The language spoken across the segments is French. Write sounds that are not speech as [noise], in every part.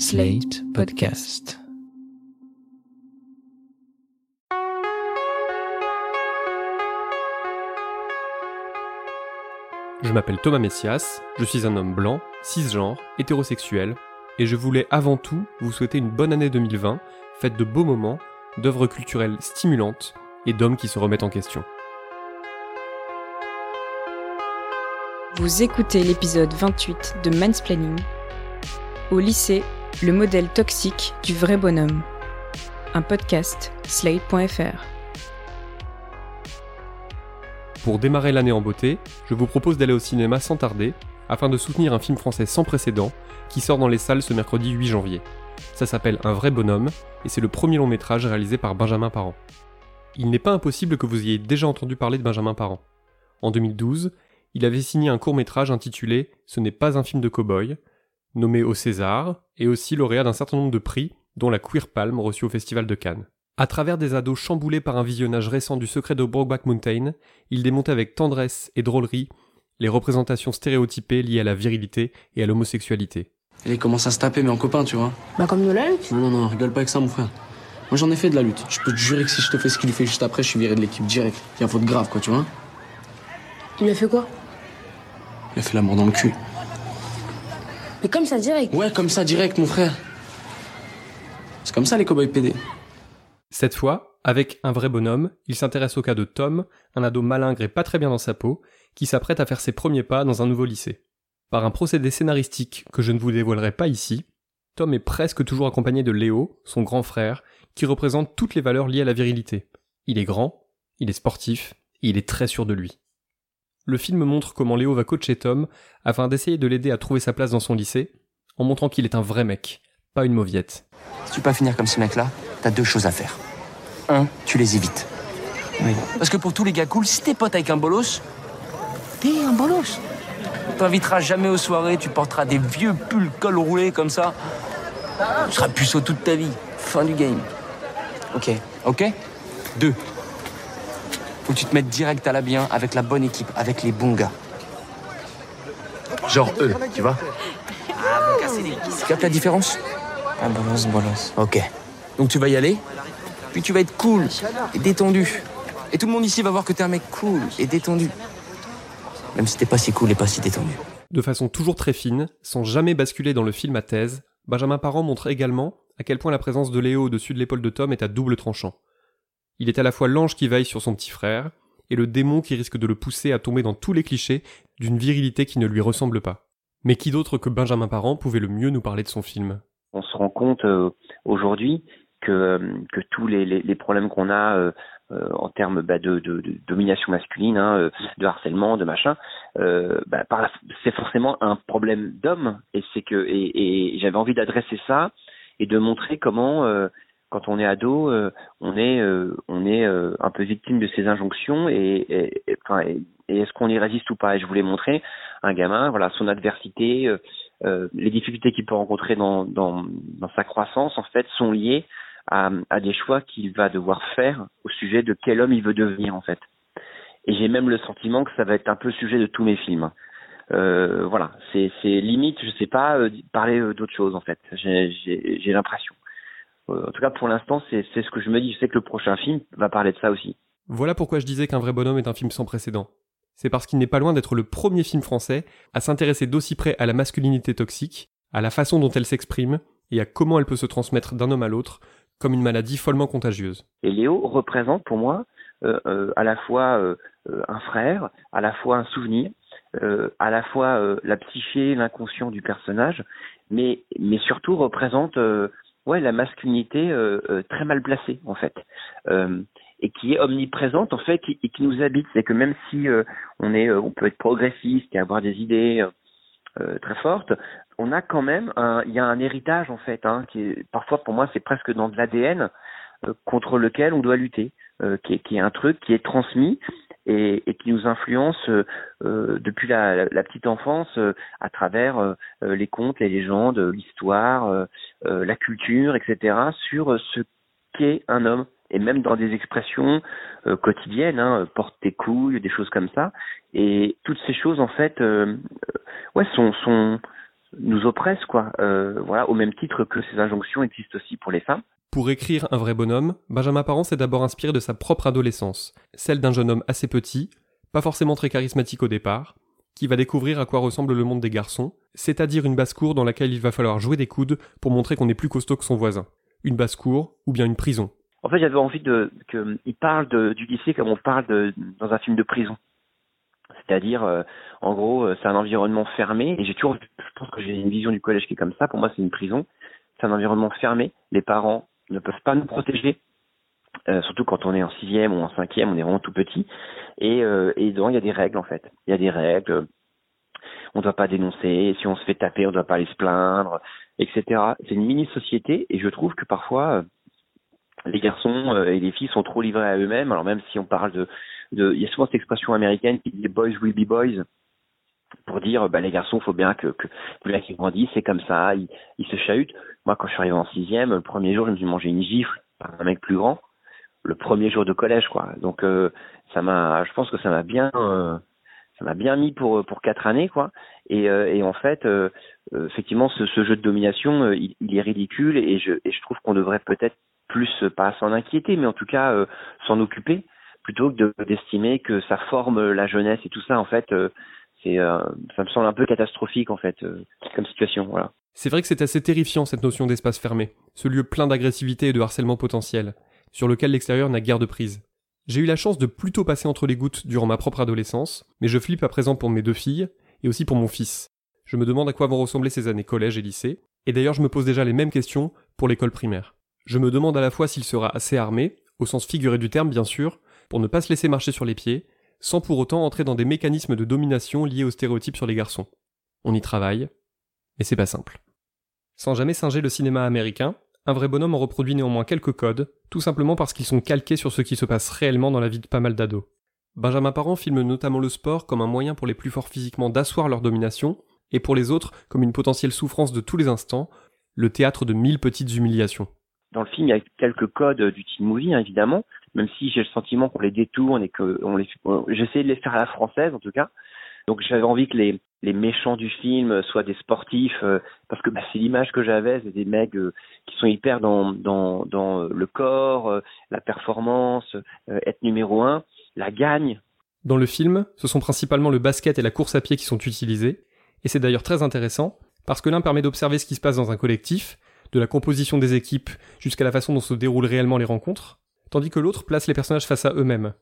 Slate Podcast. Je m'appelle Thomas Messias, je suis un homme blanc, cisgenre, hétérosexuel, et je voulais avant tout vous souhaiter une bonne année 2020, faite de beaux moments, d'œuvres culturelles stimulantes et d'hommes qui se remettent en question. Vous écoutez l'épisode 28 de Mansplaining. Au lycée, le modèle toxique du vrai bonhomme. Un podcast slate.fr. Pour démarrer l'année en beauté, je vous propose d'aller au cinéma sans tarder, afin de soutenir un film français sans précédent qui sort dans les salles ce mercredi 8 janvier. Ça s'appelle Un vrai bonhomme, et c'est le premier long métrage réalisé par Benjamin Parent. Il n'est pas impossible que vous ayez déjà entendu parler de Benjamin Parent. En 2012, il avait signé un court métrage intitulé Ce n'est pas un film de cow-boy, nommé au César, et aussi lauréat d'un certain nombre de prix, dont la Queer Palm reçue au Festival de Cannes. À travers des ados chamboulés par un visionnage récent du secret de Brokeback Mountain, il démontait avec tendresse et drôlerie les représentations stéréotypées liées à la virilité et à l'homosexualité. Il commence à se taper, mais en copain, tu vois. Bah comme de la lutte Non, non, non, rigole pas avec ça, mon frère. Moi, j'en ai fait de la lutte. Je peux te jurer que si je te fais ce qu'il lui fait juste après, je suis viré de l'équipe direct. Il y a faute grave, quoi, tu vois. Il lui a fait quoi? Il a fait la mort dans le cul. Mais comme ça direct. Ouais, comme ça, direct, mon frère. C'est comme ça, les cowboys PD. Cette fois, avec un vrai bonhomme, il s'intéresse au cas de Tom, un ado malingre et pas très bien dans sa peau, qui s'apprête à faire ses premiers pas dans un nouveau lycée. Par un procédé scénaristique que je ne vous dévoilerai pas ici, Tom est presque toujours accompagné de Léo, son grand frère, qui représente toutes les valeurs liées à la virilité. Il est grand, il est sportif, et il est très sûr de lui. Le film montre comment Léo va coacher Tom afin d'essayer de l'aider à trouver sa place dans son lycée, en montrant qu'il est un vrai mec, pas une mauviette. Si tu veux pas finir comme ce mec-là, t'as deux choses à faire. Un, tu les évites. Oui. Parce que pour tous les gars cool, si t'es pote avec un bolos, t'es un bolos. On t'invitera jamais aux soirées, tu porteras des vieux pulls col roulé comme ça. Tu seras puceau toute ta vie. Fin du game. Ok. Ok? Deux. Faut que tu te mettes direct à la bien avec la bonne équipe, avec les bons gars. Genre eux, tu vois Tu captes la différence? Ah, bolos, bolos. Ok. Donc tu vas y aller, puis tu vas être cool et détendu. Et tout le monde ici va voir que t'es un mec cool et détendu. Même si t'es pas si cool et pas si détendu. De façon toujours très fine, sans jamais basculer dans le film à thèse, Benjamin Parent montre également à quel point la présence de Léo au-dessus de l'épaule de Tom est à double tranchant. Il est à la fois l'ange qui veille sur son petit frère, et le démon qui risque de le pousser à tomber dans tous les clichés d'une virilité qui ne lui ressemble pas. Mais qui d'autre que Benjamin Parent pouvait le mieux nous parler de son film? On se rend compte euh, aujourd'hui que, euh, que tous les, problèmes qu'on a euh, en termes bah, de, domination masculine, hein, de harcèlement, de machin, bah, c'est forcément un problème d'homme. Et c'est que et, j'avais envie d'adresser ça et de montrer comment quand on est ado, euh, on est euh, on est euh, un peu victime de ces injonctions et, et, et- est-ce qu'on y résiste ou pas? Et je voulais montrer un gamin, voilà, son adversité, euh, les difficultés qu'il peut rencontrer dans, dans, sa croissance, en fait, sont liées à, des choix qu'il va devoir faire au sujet de quel homme il veut devenir, en fait. Et j'ai même le sentiment que ça va être un peu le sujet de tous mes films. Voilà, c'est limite, je sais pas parler d'autre chose en fait. J'ai l'impression. En tout cas, pour l'instant, c'est ce que je me dis. Je sais que le prochain film va parler de ça aussi. Voilà pourquoi je disais qu'un vrai bonhomme est un film sans précédent. C'est parce qu'il n'est pas loin d'être le premier film français à s'intéresser d'aussi près à la masculinité toxique, à la façon dont elle s'exprime et à comment elle peut se transmettre d'un homme à l'autre comme une maladie follement contagieuse. Et Léo représente pour moi euh, euh, à la fois euh, un frère, à la fois un souvenir, à la fois la psyché, l'inconscient du personnage, mais mais surtout représente ouais la masculinité euh, euh, très mal placée en fait. Euh, et qui est omniprésente en fait et, qui nous habite c'est que même si on est on peut être progressiste et avoir des idées très fortes on a quand même un il y a un héritage en fait hein, qui est parfois pour moi c'est presque dans de l'ADN contre lequel on doit lutter qui, est, qui est un truc qui est transmis et, et qui nous influence euh, euh, depuis la, la, petite enfance euh, à travers euh, euh, les contes, les légendes, l'histoire, euh, euh, la culture, etc. sur euh, ce qu'est un homme et même dans des expressions euh, quotidiennes, hein, porte tes couilles, des choses comme ça. Et toutes ces choses en fait, euh, ouais, sont sont nous oppressent, quoi. Euh, voilà, au même titre que ces injonctions existent aussi pour les femmes. Pour écrire Un vrai bonhomme, Benjamin Parent s'est d'abord inspiré de sa propre adolescence, celle d'un jeune homme assez petit, pas forcément très charismatique au départ, qui va découvrir à quoi ressemble le monde des garçons, c'est-à-dire une basse-cour dans laquelle il va falloir jouer des coudes pour montrer qu'on est plus costaud que son voisin. Une basse-cour ou bien une prison. En fait, j'avais envie qu'il parle du lycée comme on parle dans un film de prison. C'est-à-dire, euh, en gros, euh, c'est un environnement fermé. Et j'ai toujours, je pense que j'ai une vision du collège qui est comme ça. Pour moi, c'est une prison. C'est un environnement fermé. Les parents ne peuvent pas nous protéger. Euh, surtout quand on est en sixième ou en cinquième, on est vraiment tout petit. Et, euh, et donc, il y a des règles, en fait. Il y a des règles. On ne doit pas dénoncer. Si on se fait taper, on ne doit pas aller se plaindre, etc. C'est une mini-société. Et je trouve que parfois, les garçons et les filles sont trop livrés à eux-mêmes. Alors même si on parle de de, il y a souvent cette expression américaine qui dit boys will be boys pour dire bah les garçons faut bien que que, que là grandissent c'est comme ça ils, ils se chahutent moi quand je suis arrivé en sixième le premier jour je me suis mangé une gifle par un mec plus grand. Le premier jour de collège quoi. Donc euh, ça m'a je pense que ça m'a bien euh, ça m'a bien mis pour pour quatre années quoi. Et, euh, et en fait effectivement ce, jeu de domination il, il, est ridicule et je et je trouve qu'on devrait peut-être plus pas s'en inquiéter mais en tout cas s'en occuper plutôt que d'estimer que ça forme la jeunesse et tout ça. En fait c'est euh, ça me semble un peu catastrophique en fait euh, comme situation. C'est vrai que c'est assez terrifiant cette notion d'espace fermé, ce lieu plein d'agressivité et de harcèlement potentiel, sur lequel l'extérieur n'a guère de prise. J'ai eu la chance de plutôt passer entre les gouttes durant ma propre adolescence, mais je flippe à présent pour mes deux filles et aussi pour mon fils. Je me demande à quoi vont ressembler ces années collège et lycée, et d'ailleurs je me pose déjà les mêmes questions pour l'école primaire. Je me demande à la fois s'il sera assez armé, au sens figuré du terme bien sûr, pour ne pas se laisser marcher sur les pieds, sans pour autant entrer dans des mécanismes de domination liés aux stéréotypes sur les garçons. On y travaille, mais c'est pas simple. Sans jamais singer le cinéma américain, un vrai bonhomme en reproduit néanmoins quelques codes, tout simplement parce qu'ils sont calqués sur ce qui se passe réellement dans la vie de pas mal d'ados. Benjamin Parent filme notamment le sport comme un moyen pour les plus forts physiquement d'asseoir leur domination, et pour les autres comme une potentielle souffrance de tous les instants, le théâtre de mille petites humiliations. Dans le film, il y a quelques codes du teen movie, hein, évidemment, même si j'ai le sentiment qu'on les détourne et que on j'essaie de les faire à la française en tout cas. Donc j'avais envie que les, méchants du film soient des sportifs euh, parce que bah, c'est l'image que j'avais, c'est des mecs euh, qui sont hyper dans dans le corps, euh, la performance, être numéro un, la gagne. Dans le film, ce sont principalement le basket et la course à pied qui sont utilisés, et c'est d'ailleurs très intéressant parce que l'un permet d'observer ce qui se passe dans un collectif, de la composition des équipes jusqu'à la façon dont se déroulent réellement les rencontres, tandis que l'autre place les personnages face à eux-mêmes.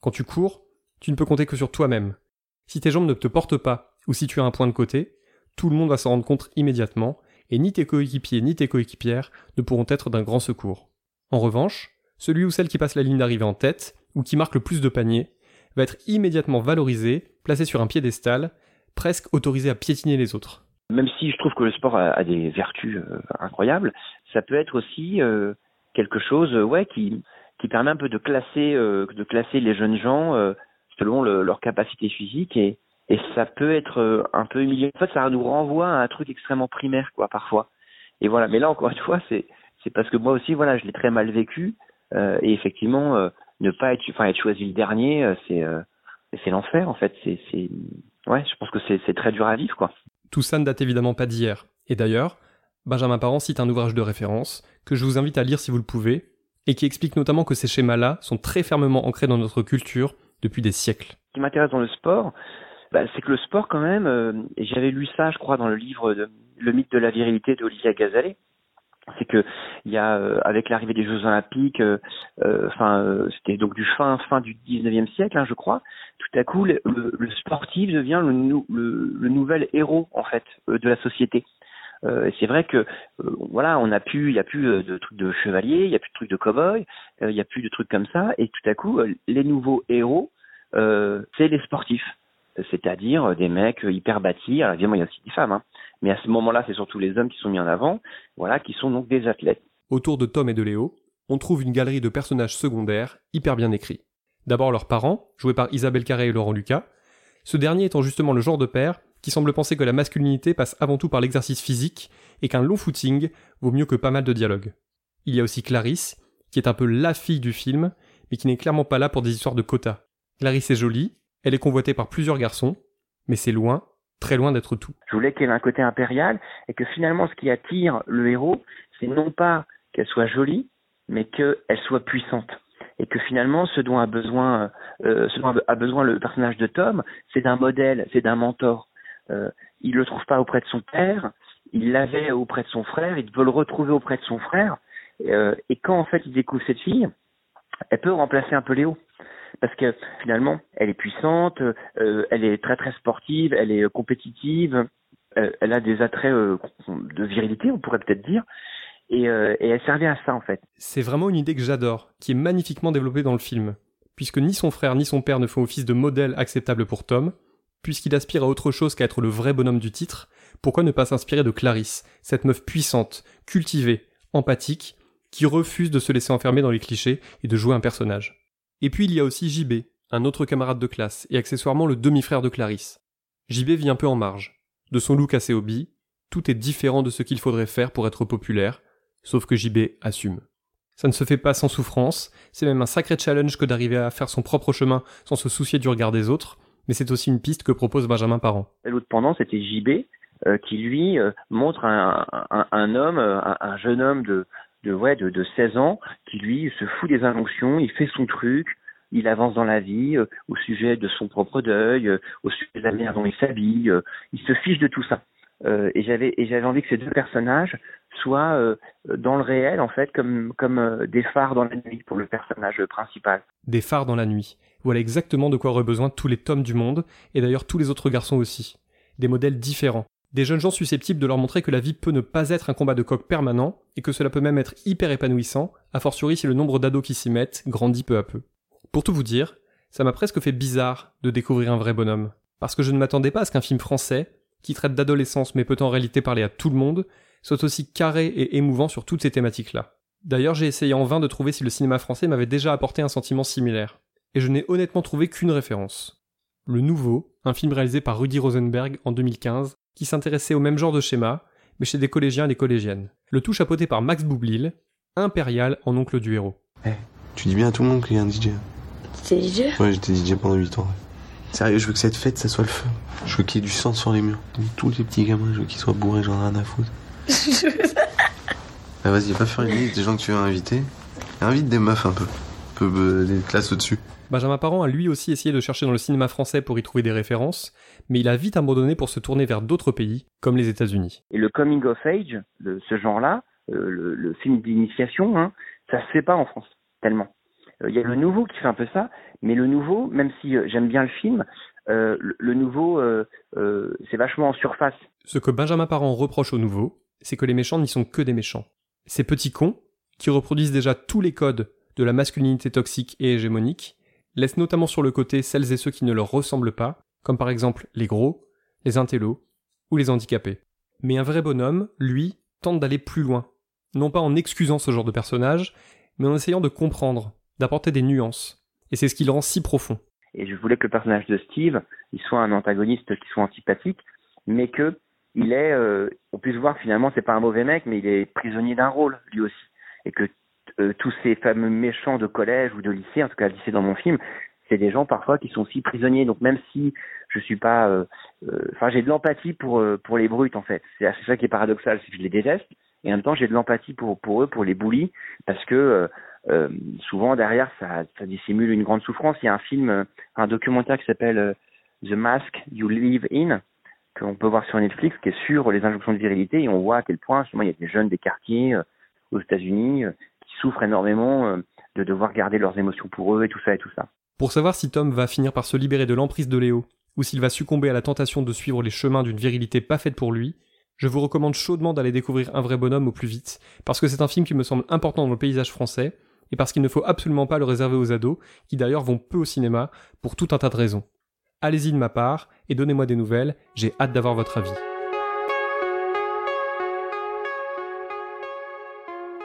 Quand tu cours, tu ne peux compter que sur toi-même. Si tes jambes ne te portent pas, ou si tu as un point de côté, tout le monde va s'en rendre compte immédiatement, et ni tes coéquipiers ni tes coéquipières ne pourront être d'un grand secours. En revanche, celui ou celle qui passe la ligne d'arrivée en tête, ou qui marque le plus de paniers, va être immédiatement valorisé, placé sur un piédestal, presque autorisé à piétiner les autres. Même si je trouve que le sport a, des vertus euh, incroyables, ça peut être aussi euh, quelque chose, qui qui permet un peu de classer, euh, de classer les jeunes gens euh, selon le, leur capacité physique et, ça peut être euh, un peu humiliant. En fait, ça nous renvoie à un truc extrêmement primaire, quoi, parfois. Et voilà. Mais là, encore une fois, c'est parce que moi aussi, voilà, je l'ai très mal vécu et effectivement, ne pas être, enfin, être choisi le dernier, c'est l'enfer, en fait. C'est c'est ouais, je pense que c'est c'est très dur à vivre, quoi. Tout ça ne date évidemment pas d'hier. Et d'ailleurs, Benjamin Parent cite un ouvrage de référence que je vous invite à lire si vous le pouvez, et qui explique notamment que ces schémas-là sont très fermement ancrés dans notre culture depuis des siècles. Ce qui m'intéresse dans le sport, bah, c'est que le sport quand même, euh, et j'avais lu ça je crois dans le livre de, Le mythe de la virilité d'Olivia Gazalet, c'est que il y a euh, avec l'arrivée des Jeux Olympiques, euh, enfin euh, c'était donc du fin fin du 19e siècle, hein, je crois. Tout à coup, le, sportif devient le, le, le, nouvel héros en fait de la société. Euh, c'est vrai que euh, voilà, on a plus, il y a plus euh, de trucs de chevalier, il y a plus de trucs de cow-boy, il y a plus de trucs comme ça, et tout à coup, les nouveaux héros, c'est les sportifs, c'est-à-dire des mecs hyper bâtis. Alors évidemment, il y a aussi des femmes, hein, mais à ce moment-là, c'est surtout les hommes qui sont mis en avant, voilà, qui sont donc des athlètes. Autour de Tom et de Léo, on trouve une galerie de personnages secondaires hyper bien écrits. D'abord leurs parents, joués par Isabelle Carré et Laurent Lucas, ce dernier étant justement le genre de père qui semble penser que la masculinité passe avant tout par l'exercice physique et qu'un long footing vaut mieux que pas mal de dialogues. Il y a aussi Clarisse, qui est un peu la fille du film, mais qui n'est clairement pas là pour des histoires de quotas. Clarisse est jolie, elle est convoitée par plusieurs garçons, mais c'est loin, très loin d'être tout. Je voulais qu'elle ait un côté impérial et que finalement ce qui attire le héros, c'est non pas qu'elle soit jolie, mais qu'elle soit puissante. Et que finalement, ce dont a besoin, euh, ce dont a besoin le personnage de Tom, c'est d'un modèle, c'est d'un mentor. Euh, il le trouve pas auprès de son père, il l'avait auprès de son frère, il veut le retrouver auprès de son frère. Euh, et quand en fait il découvre cette fille, elle peut remplacer un peu Léo. Parce que finalement, elle est puissante, euh, elle est très très sportive, elle est compétitive, euh, elle a des attraits euh, de virilité, on pourrait peut-être dire. Et, euh, et elle servait à ça en fait. C'est vraiment une idée que j'adore, qui est magnifiquement développée dans le film. Puisque ni son frère ni son père ne font office de modèle acceptable pour Tom, puisqu'il aspire à autre chose qu'à être le vrai bonhomme du titre, pourquoi ne pas s'inspirer de Clarisse, cette meuf puissante, cultivée, empathique, qui refuse de se laisser enfermer dans les clichés et de jouer un personnage. Et puis il y a aussi JB, un autre camarade de classe, et accessoirement le demi-frère de Clarisse. JB vit un peu en marge. De son look assez hobby, tout est différent de ce qu'il faudrait faire pour être populaire, sauf que JB assume. Ça ne se fait pas sans souffrance, c'est même un sacré challenge que d'arriver à faire son propre chemin sans se soucier du regard des autres, mais c'est aussi une piste que propose Benjamin Parent. L'autre pendant, c'était JB, euh, qui lui euh, montre un, un, homme, euh, un, un, jeune homme de, de, ouais, de, de 16 ans, qui lui se fout des injonctions, il fait son truc, il avance dans la vie euh, au sujet de son propre deuil, au sujet de la manière dont il s'habille, il se fiche de tout ça. Et j'avais et j'avais envie que ces deux personnages soient dans le réel en fait comme comme des phares dans la nuit pour le personnage principal. Des phares dans la nuit. Voilà exactement de quoi auraient besoin tous les tomes du monde et d'ailleurs tous les autres garçons aussi. Des modèles différents. Des jeunes gens susceptibles de leur montrer que la vie peut ne pas être un combat de coq permanent et que cela peut même être hyper épanouissant, a fortiori si le nombre d'ados qui s'y mettent grandit peu à peu. Pour tout vous dire, ça m'a presque fait bizarre de découvrir un vrai bonhomme. Parce que je ne m'attendais pas à ce qu'un film français, qui traite d'adolescence mais peut en réalité parler à tout le monde, soit aussi carré et émouvant sur toutes ces thématiques-là. D'ailleurs, j'ai essayé en vain de trouver si le cinéma français m'avait déjà apporté un sentiment similaire. Et je n'ai honnêtement trouvé qu'une référence. Le Nouveau, un film réalisé par Rudy Rosenberg en 2015, qui s'intéressait au même genre de schéma, mais chez des collégiens et des collégiennes. Le tout chapeauté par Max Boublil, impérial en oncle du héros. Eh, hey, tu dis bien à tout le monde qu'il y a un DJ. T'es DJ Ouais, j'étais DJ pendant 8 ans. Sérieux, je veux que cette fête, ça soit le feu. Je veux qu'il y ait du sang sur les murs. Tous les petits gamins, je veux qu'ils soient bourrés, j'en ai rien à foutre. [laughs] ah, vas-y, va faire une liste des gens que tu veux inviter. Invite des meufs un peu. Un peu euh, des classes au-dessus. Benjamin Parent a lui aussi essayé de chercher dans le cinéma français pour y trouver des références, mais il a vite abandonné pour se tourner vers d'autres pays, comme les États-Unis. Et le coming of age, ce genre-là, euh, le, le, film d'initiation, hein, ça se fait pas en France, tellement. Il euh, y a le nouveau qui fait un peu ça, mais le nouveau, même si euh, j'aime bien le film, euh, le, le, nouveau, c'est vachement en surface. Ce que Benjamin Parent reproche au nouveau, c'est que les méchants n'y sont que des méchants. Ces petits cons, qui reproduisent déjà tous les codes de la masculinité toxique et hégémonique, laissent notamment sur le côté celles et ceux qui ne leur ressemblent pas, comme par exemple les gros, les intellos ou les handicapés. Mais un vrai bonhomme, lui, tente d'aller plus loin, non pas en excusant ce genre de personnage, mais en essayant de comprendre, d'apporter des nuances. Et c'est ce qui le rend si profond. Et je voulais que le personnage de Steve, il soit un antagoniste qui soit antipathique, mais que il est, euh, on puisse voir finalement c'est pas un mauvais mec, mais il est prisonnier d'un rôle lui aussi, et que euh, tous ces fameux méchants de collège ou de lycée, en tout cas lycée dans mon film, c'est des gens parfois qui sont aussi prisonniers. Donc même si je suis pas, enfin euh, j'ai de l'empathie pour pour les brutes en fait. C'est ça qui est paradoxal, c'est que je les déteste, et en même temps j'ai de l'empathie pour pour eux, pour les bullies, parce que euh, souvent derrière ça, ça dissimule une grande souffrance. Il y a un film, un documentaire qui s'appelle The Mask You Live In qu'on peut voir sur Netflix, qui est sur les injonctions de virilité, et on voit à quel point justement il y a des jeunes des quartiers aux États-Unis qui souffrent énormément de devoir garder leurs émotions pour eux et tout ça et tout ça. Pour savoir si Tom va finir par se libérer de l'emprise de Léo, ou s'il va succomber à la tentation de suivre les chemins d'une virilité pas faite pour lui, je vous recommande chaudement d'aller découvrir Un vrai bonhomme au plus vite, parce que c'est un film qui me semble important dans le paysage français, et parce qu'il ne faut absolument pas le réserver aux ados, qui d'ailleurs vont peu au cinéma, pour tout un tas de raisons. Allez-y de ma part, et donnez-moi des nouvelles, j'ai hâte d'avoir votre avis.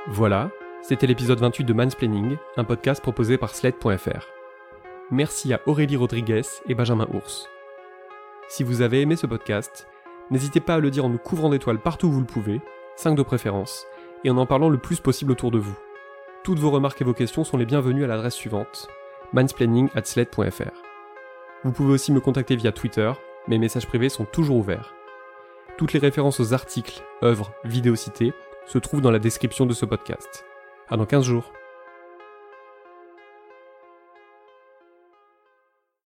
Voilà, c'était l'épisode 28 de Mansplaining, un podcast proposé par Sled.fr. Merci à Aurélie Rodriguez et Benjamin Ours. Si vous avez aimé ce podcast, n'hésitez pas à le dire en nous couvrant d'étoiles partout où vous le pouvez, 5 de préférence, et en en parlant le plus possible autour de vous. Toutes vos remarques et vos questions sont les bienvenues à l'adresse suivante mansplaining@sled.fr. Vous pouvez aussi me contacter via Twitter, mes messages privés sont toujours ouverts. Toutes les références aux articles, œuvres, vidéos citées se trouvent dans la description de ce podcast. À dans 15 jours.